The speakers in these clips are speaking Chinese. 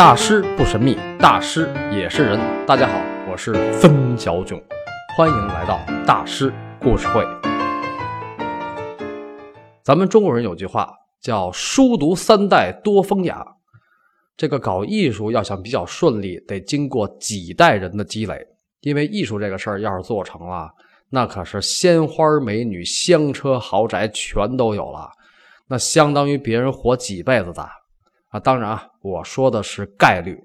大师不神秘，大师也是人。大家好，我是分小囧，欢迎来到大师故事会。咱们中国人有句话叫“书读三代多风雅”，这个搞艺术要想比较顺利，得经过几代人的积累。因为艺术这个事儿要是做成了，那可是鲜花美女、香车豪宅全都有了，那相当于别人活几辈子的啊！当然啊，我说的是概率，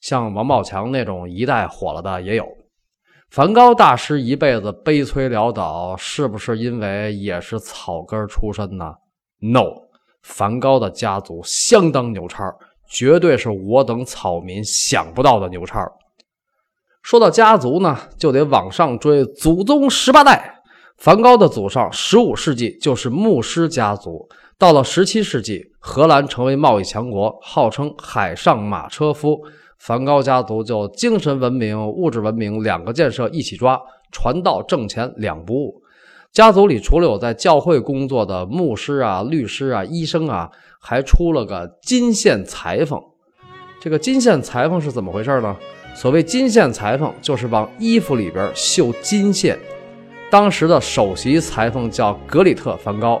像王宝强那种一代火了的也有。梵高大师一辈子悲催潦倒，是不是因为也是草根出身呢？No，梵高的家族相当牛叉，绝对是我等草民想不到的牛叉。说到家族呢，就得往上追，祖宗十八代。梵高的祖上，十五世纪就是牧师家族。到了十七世纪，荷兰成为贸易强国，号称海上马车夫。梵高家族就精神文明、物质文明两个建设一起抓，传道挣钱两不误。家族里除了有在教会工作的牧师啊、律师啊、医生啊，还出了个金线裁缝。这个金线裁缝是怎么回事呢？所谓金线裁缝，就是往衣服里边绣金线。当时的首席裁缝叫格里特·梵高，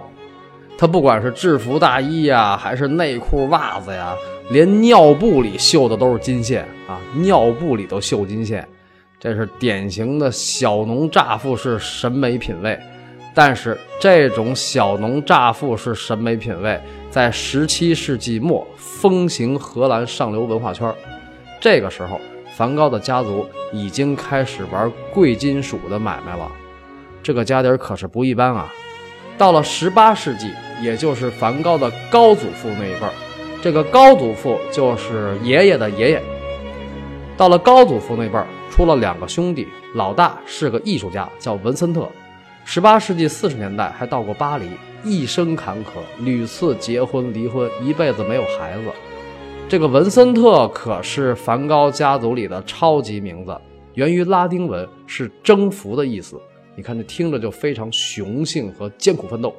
他不管是制服大衣呀，还是内裤袜子呀，连尿布里绣的都是金线啊！尿布里都绣金线，这是典型的小农乍富式审美品味。但是这种小农乍富式审美品味，在十七世纪末风行荷兰上流文化圈。这个时候。梵高的家族已经开始玩贵金属的买卖了，这个家底儿可是不一般啊！到了十八世纪，也就是梵高的高祖父那一辈儿，这个高祖父就是爷爷的爷爷。到了高祖父那辈儿，出了两个兄弟，老大是个艺术家，叫文森特。十八世纪四十年代还到过巴黎，一生坎坷，屡次结婚离婚，一辈子没有孩子。这个文森特可是梵高家族里的超级名字，源于拉丁文，是征服的意思。你看，这听着就非常雄性和艰苦奋斗。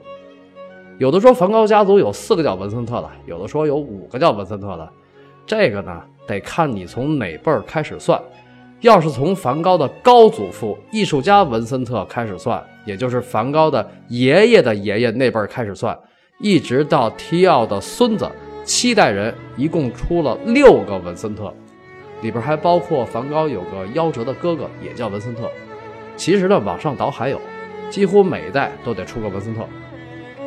有的说梵高家族有四个叫文森特的，有的说有五个叫文森特的。这个呢，得看你从哪辈儿开始算。要是从梵高的高祖父艺术家文森特开始算，也就是梵高的爷爷的爷爷那辈儿开始算，一直到提奥的孙子。七代人一共出了六个文森特，里边还包括梵高有个夭折的哥哥，也叫文森特。其实呢，往上倒还有，几乎每一代都得出个文森特。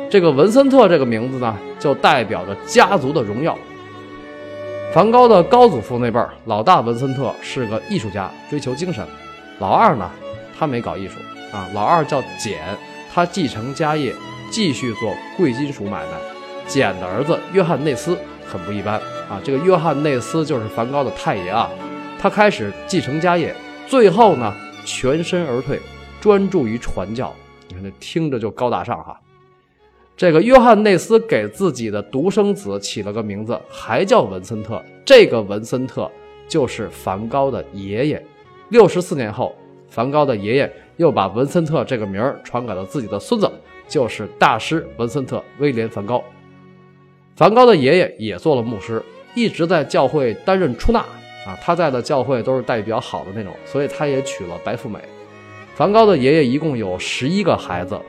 这个文森特这个名字呢，就代表着家族的荣耀。梵高的高祖父那辈儿，老大文森特是个艺术家，追求精神。老二呢，他没搞艺术啊，老二叫简，他继承家业，继续做贵金属买卖。简的儿子约翰内斯很不一般啊！这个约翰内斯就是梵高的太爷啊。他开始继承家业，最后呢全身而退，专注于传教。你看这听着就高大上哈。这个约翰内斯给自己的独生子起了个名字，还叫文森特。这个文森特就是梵高的爷爷。六十四年后，梵高的爷爷又把文森特这个名儿传给了自己的孙子，就是大师文森特威廉梵高。梵高的爷爷也做了牧师，一直在教会担任出纳啊。他在的教会都是待遇比较好的那种，所以他也娶了白富美。梵高的爷爷一共有十一个孩子，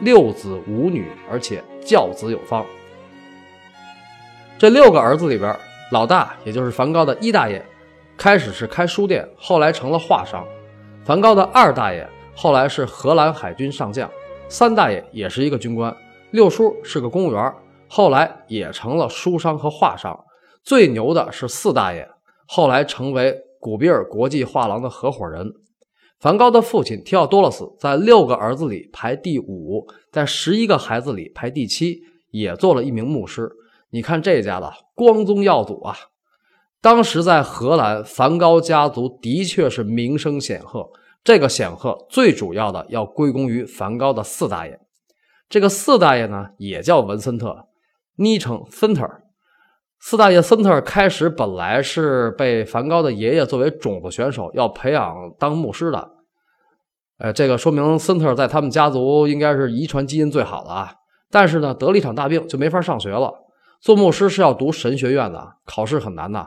六子五女，而且教子有方。这六个儿子里边，老大也就是梵高的一大爷，开始是开书店，后来成了画商。梵高的二大爷后来是荷兰海军上将，三大爷也是一个军官，六叔是个公务员。后来也成了书商和画商，最牛的是四大爷，后来成为古比尔国际画廊的合伙人。梵高的父亲提奥多洛斯在六个儿子里排第五，在十一个孩子里排第七，也做了一名牧师。你看这家的光宗耀祖啊！当时在荷兰，梵高家族的确是名声显赫。这个显赫最主要的要归功于梵高的四大爷。这个四大爷呢，也叫文森特。昵称森特，四大爷森特开始本来是被梵高的爷爷作为种子选手要培养当牧师的，呃，这个说明森特在他们家族应该是遗传基因最好的啊。但是呢，得了一场大病就没法上学了。做牧师是要读神学院的，考试很难的。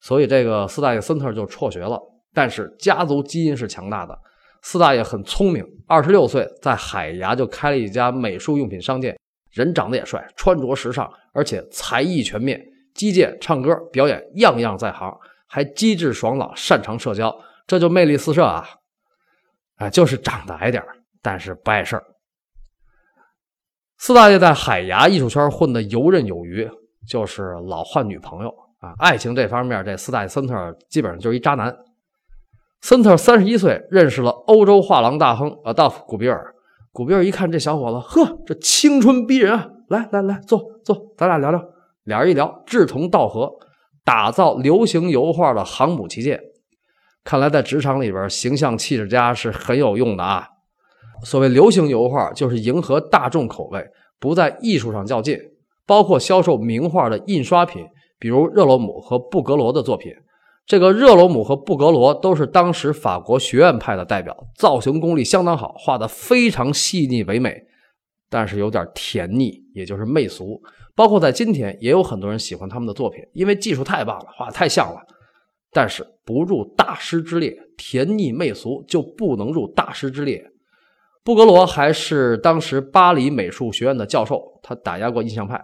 所以这个四大爷森特就辍学了。但是家族基因是强大的，四大爷很聪明，二十六岁在海牙就开了一家美术用品商店，人长得也帅，穿着时尚，而且才艺全面，击剑、唱歌、表演样样在行，还机智爽朗，擅长社交，这就魅力四射啊！啊，就是长得矮点但是不碍事儿。四大爷在海牙艺术圈混得游刃有余，就是老换女朋友啊。爱情这方面，这四大爷森特基本上就是一渣男。森特三十一岁认识了欧洲画廊大亨阿道夫·古比尔。古比尔一看这小伙子，呵，这青春逼人啊！来来来，坐坐，咱俩聊聊。俩人一聊，志同道合，打造流行油画的航母旗舰。看来在职场里边，形象气质家是很有用的啊。所谓流行油画，就是迎合大众口味，不在艺术上较劲，包括销售名画的印刷品，比如热罗姆和布格罗的作品。这个热罗姆和布格罗都是当时法国学院派的代表，造型功力相当好，画的非常细腻唯美，但是有点甜腻，也就是媚俗。包括在今天，也有很多人喜欢他们的作品，因为技术太棒了，画太像了。但是不入大师之列，甜腻媚俗就不能入大师之列。布格罗还是当时巴黎美术学院的教授，他打压过印象派。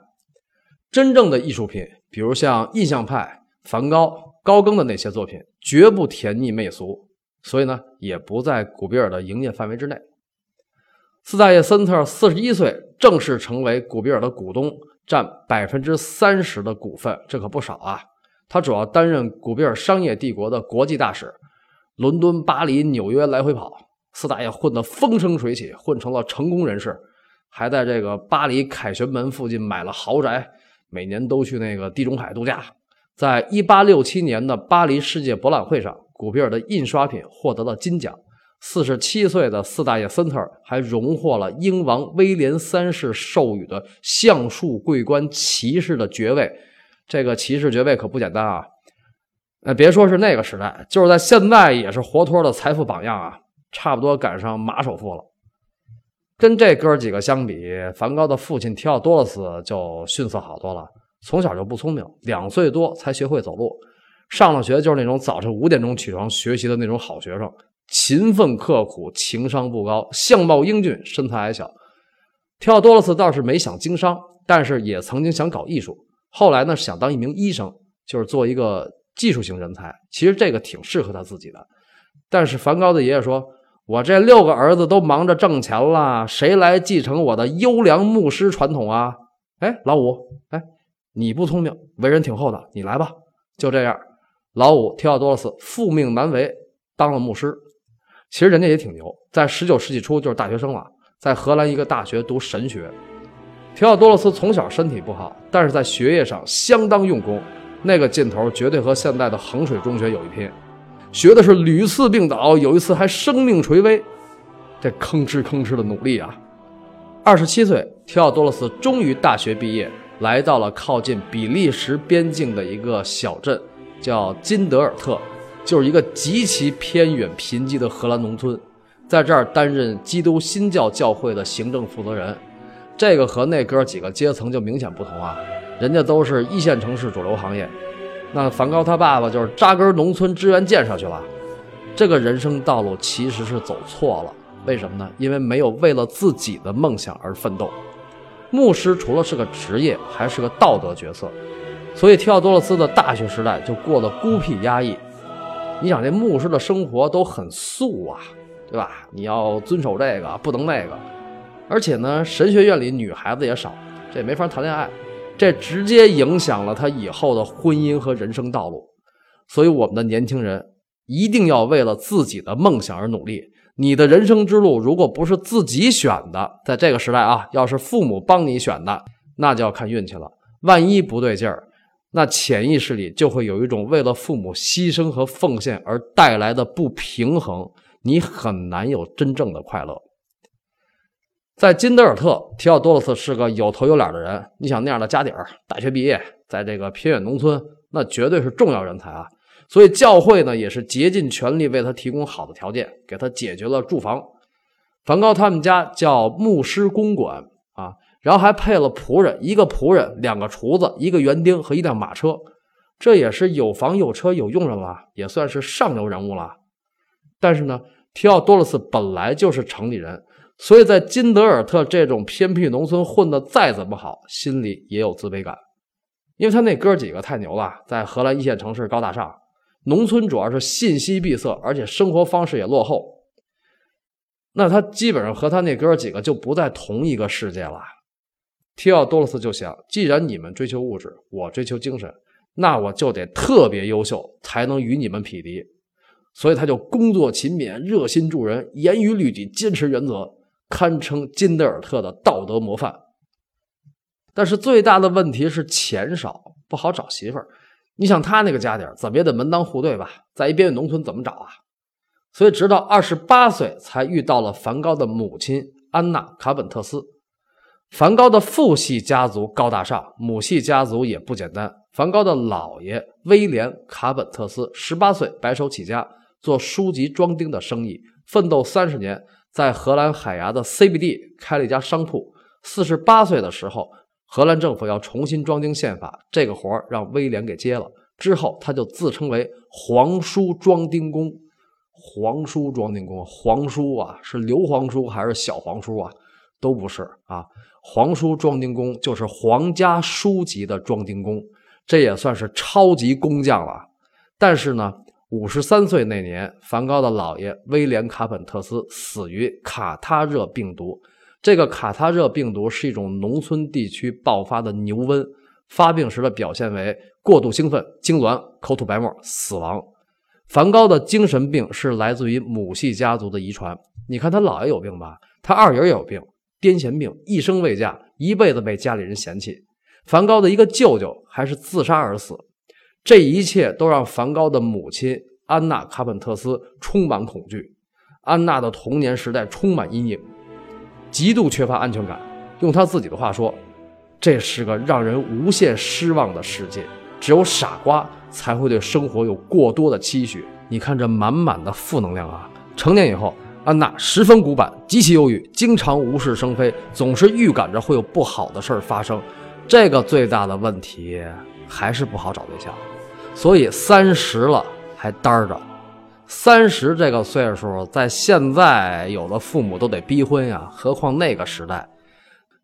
真正的艺术品，比如像印象派、梵高。高更的那些作品绝不甜腻媚俗，所以呢，也不在古比尔的营业范围之内。四大爷森特四十一岁，正式成为古比尔的股东，占百分之三十的股份，这可不少啊。他主要担任古比尔商业帝国的国际大使，伦敦、巴黎、纽约来回跑。四大爷混得风生水起，混成了成功人士，还在这个巴黎凯旋门附近买了豪宅，每年都去那个地中海度假。在一八六七年的巴黎世界博览会上，古比尔的印刷品获得了金奖。四十七岁的四大爷森特还荣获了英王威廉三世授予的橡树桂冠骑士的爵位。这个骑士爵位可不简单啊！呃，别说是那个时代，就是在现在也是活脱的财富榜样啊！差不多赶上马首富了。跟这哥几个相比，梵高的父亲提奥多洛斯就逊色好多了。从小就不聪明，两岁多才学会走路。上了学就是那种早晨五点钟起床学习的那种好学生，勤奋刻苦，情商不高，相貌英俊，身材矮小。提奥多洛斯倒是没想经商，但是也曾经想搞艺术。后来呢，想当一名医生，就是做一个技术型人才。其实这个挺适合他自己的。但是梵高的爷爷说：“我这六个儿子都忙着挣钱了，谁来继承我的优良牧师传统啊？”哎，老五，哎。你不聪明，为人挺厚道，你来吧。就这样，老五提奥多洛斯复命难违，当了牧师。其实人家也挺牛，在十九世纪初就是大学生了，在荷兰一个大学读神学。提奥多洛斯从小身体不好，但是在学业上相当用功，那个劲头绝对和现在的衡水中学有一拼。学的是屡次病倒，有一次还生命垂危，这吭哧吭哧的努力啊！二十七岁，提奥多洛斯终于大学毕业。来到了靠近比利时边境的一个小镇，叫金德尔特，就是一个极其偏远贫瘠的荷兰农村，在这儿担任基督新教教会的行政负责人。这个和那哥几个阶层就明显不同啊，人家都是一线城市主流行业，那梵高他爸爸就是扎根农村支援建设去了。这个人生道路其实是走错了，为什么呢？因为没有为了自己的梦想而奋斗。牧师除了是个职业，还是个道德角色，所以提奥多洛斯的大学时代就过得孤僻压抑。你想，这牧师的生活都很素啊，对吧？你要遵守这个，不能那个。而且呢，神学院里女孩子也少，这也没法谈恋爱，这直接影响了他以后的婚姻和人生道路。所以，我们的年轻人一定要为了自己的梦想而努力。你的人生之路，如果不是自己选的，在这个时代啊，要是父母帮你选的，那就要看运气了。万一不对劲儿，那潜意识里就会有一种为了父母牺牲和奉献而带来的不平衡，你很难有真正的快乐。在金德尔特，提奥多洛斯是个有头有脸的人。你想那样的家底儿，大学毕业，在这个偏远农村，那绝对是重要人才啊。所以教会呢也是竭尽全力为他提供好的条件，给他解决了住房。梵高他们家叫牧师公馆，然后还配了仆人，一个仆人，两个厨子，一个园丁和一辆马车。这也是有房有车有佣人了，也算是上流人物了。但是呢，提奥多洛斯本来就是城里人，所以在金德尔特这种偏僻农村混得再怎么好，心里也有自卑感，因为他那哥几个太牛了，在荷兰一线城市高大上，农村主要是信息闭塞，而且生活方式也落后。那他基本上和他那哥几个就不在同一个世界了。提奥多洛斯就想，既然你们追求物质，我追求精神，那我就得特别优秀，才能与你们匹敌。所以他就工作勤勉，热心助人，严于律己，坚持原则，堪称金德尔特的道德模范。但是最大的问题是钱少，不好找媳妇儿。你想他那个家底儿，怎么也得门当户对吧？在一边远农村怎么找啊？所以直到二十八岁才遇到了梵高的母亲安娜·卡本特斯。梵高的父系家族高大上，母系家族也不简单。梵高的姥爷威廉·卡本特斯十八岁白手起家，做书籍装订的生意，奋斗三十年，在荷兰海牙的 CBD 开了一家商铺。四十八岁的时候，荷兰政府要重新装订宪法，这个活儿让威廉给接了。之后，他就自称为皇叔装订工。皇叔装订工，皇叔啊，是刘皇叔还是小皇叔啊？都不是啊。皇书装订工就是皇家书籍的装订工，这也算是超级工匠了。但是呢，五十三岁那年，梵高的姥爷威廉·卡本特斯死于卡他热病毒。这个卡他热病毒是一种农村地区爆发的牛瘟，发病时的表现为过度兴奋、痉挛、口吐白沫、死亡。梵高的精神病是来自于母系家族的遗传。你看他姥爷有病吧，他二爷也有病。癫痫病，一生未嫁，一辈子被家里人嫌弃。梵高的一个舅舅还是自杀而死，这一切都让梵高的母亲安娜·卡本特斯充满恐惧。安娜的童年时代充满阴影，极度缺乏安全感。用她自己的话说：“这是个让人无限失望的世界，只有傻瓜才会对生活有过多的期许。”你看这满满的负能量啊！成年以后。安娜十分古板，极其忧郁，经常无事生非，总是预感着会有不好的事儿发生。这个最大的问题还是不好找对象，所以三十了还单着。三十这个岁数，在现在有的父母都得逼婚呀，何况那个时代。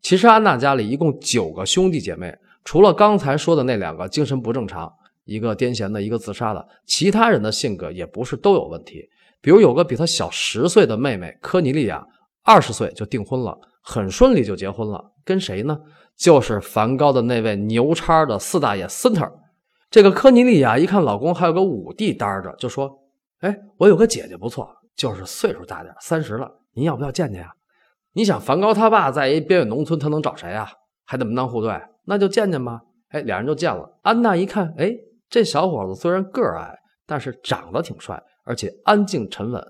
其实安娜家里一共九个兄弟姐妹，除了刚才说的那两个精神不正常，一个癫痫的，一个自杀的，其他人的性格也不是都有问题。比如有个比他小十岁的妹妹科尼利亚，二十岁就订婚了，很顺利就结婚了。跟谁呢？就是梵高的那位牛叉的四大爷森特。这个科尼利亚一看老公还有个五弟搭着，就说：“哎，我有个姐姐不错，就是岁数大点，三十了，您要不要见见呀？”你想梵高他爸在一边远农村，他能找谁啊？还得门当户对，那就见见吧。哎，俩人就见了。安娜一看，哎，这小伙子虽然个矮，但是长得挺帅。而且安静沉稳，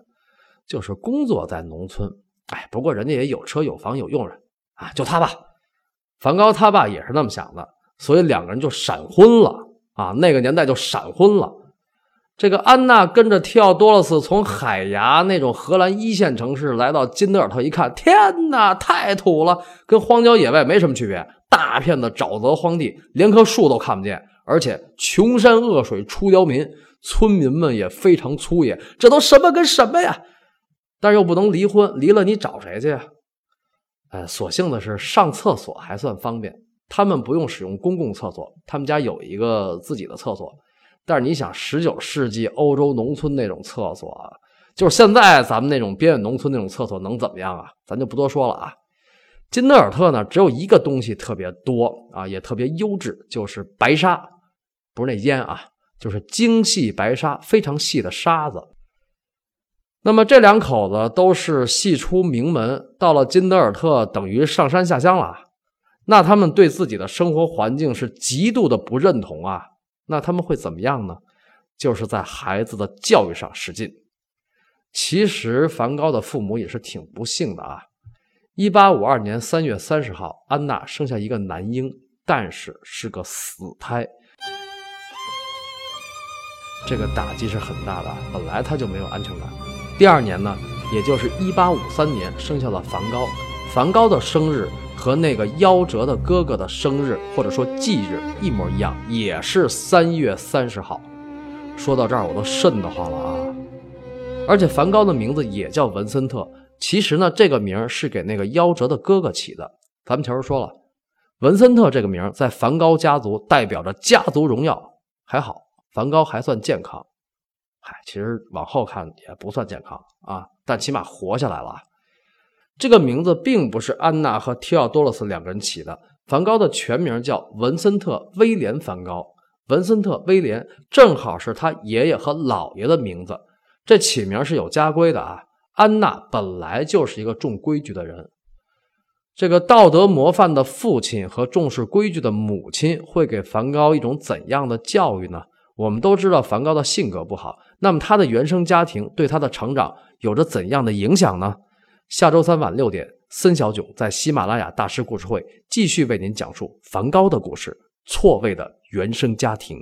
就是工作在农村。哎，不过人家也有车有房有佣人啊，就他吧。梵高他爸也是那么想的，所以两个人就闪婚了啊。那个年代就闪婚了。这个安娜跟着提奥多洛斯从海牙那种荷兰一线城市来到金德尔特，一看，天哪，太土了，跟荒郊野外没什么区别。大片的沼泽荒地，连棵树都看不见，而且穷山恶水出刁民。村民们也非常粗野，这都什么跟什么呀？但又不能离婚，离了你找谁去呀？呃，所幸的是上厕所还算方便，他们不用使用公共厕所，他们家有一个自己的厕所。但是你想，十九世纪欧洲农村那种厕所，就是现在咱们那种边远农村那种厕所能怎么样啊？咱就不多说了啊。金德尔特呢，只有一个东西特别多啊，也特别优质，就是白沙，不是那烟啊。就是精细白沙，非常细的沙子。那么这两口子都是戏出名门，到了金德尔特等于上山下乡了。那他们对自己的生活环境是极度的不认同啊。那他们会怎么样呢？就是在孩子的教育上使劲。其实梵高的父母也是挺不幸的啊。一八五二年三月三十号，安娜生下一个男婴，但是是个死胎。这个打击是很大的，本来他就没有安全感。第二年呢，也就是一八五三年，生下了梵高。梵高的生日和那个夭折的哥哥的生日或者说忌日一模一样，也是三月三十号。说到这儿，我都瘆得慌了啊！而且梵高的名字也叫文森特，其实呢，这个名是给那个夭折的哥哥起的。咱们前面说了，文森特这个名在梵高家族代表着家族荣耀。还好，梵高还算健康。嗨，其实往后看也不算健康啊，但起码活下来了。这个名字并不是安娜和提奥多洛斯两个人起的。梵高的全名叫文森特·威廉·梵高，文森特·威廉正好是他爷爷和姥爷的名字。这起名是有家规的啊。安娜本来就是一个重规矩的人，这个道德模范的父亲和重视规矩的母亲会给梵高一种怎样的教育呢？我们都知道梵高的性格不好，那么他的原生家庭对他的成长有着怎样的影响呢？下周三晚六点，森小囧在喜马拉雅大师故事会继续为您讲述梵高的故事——错位的原生家庭。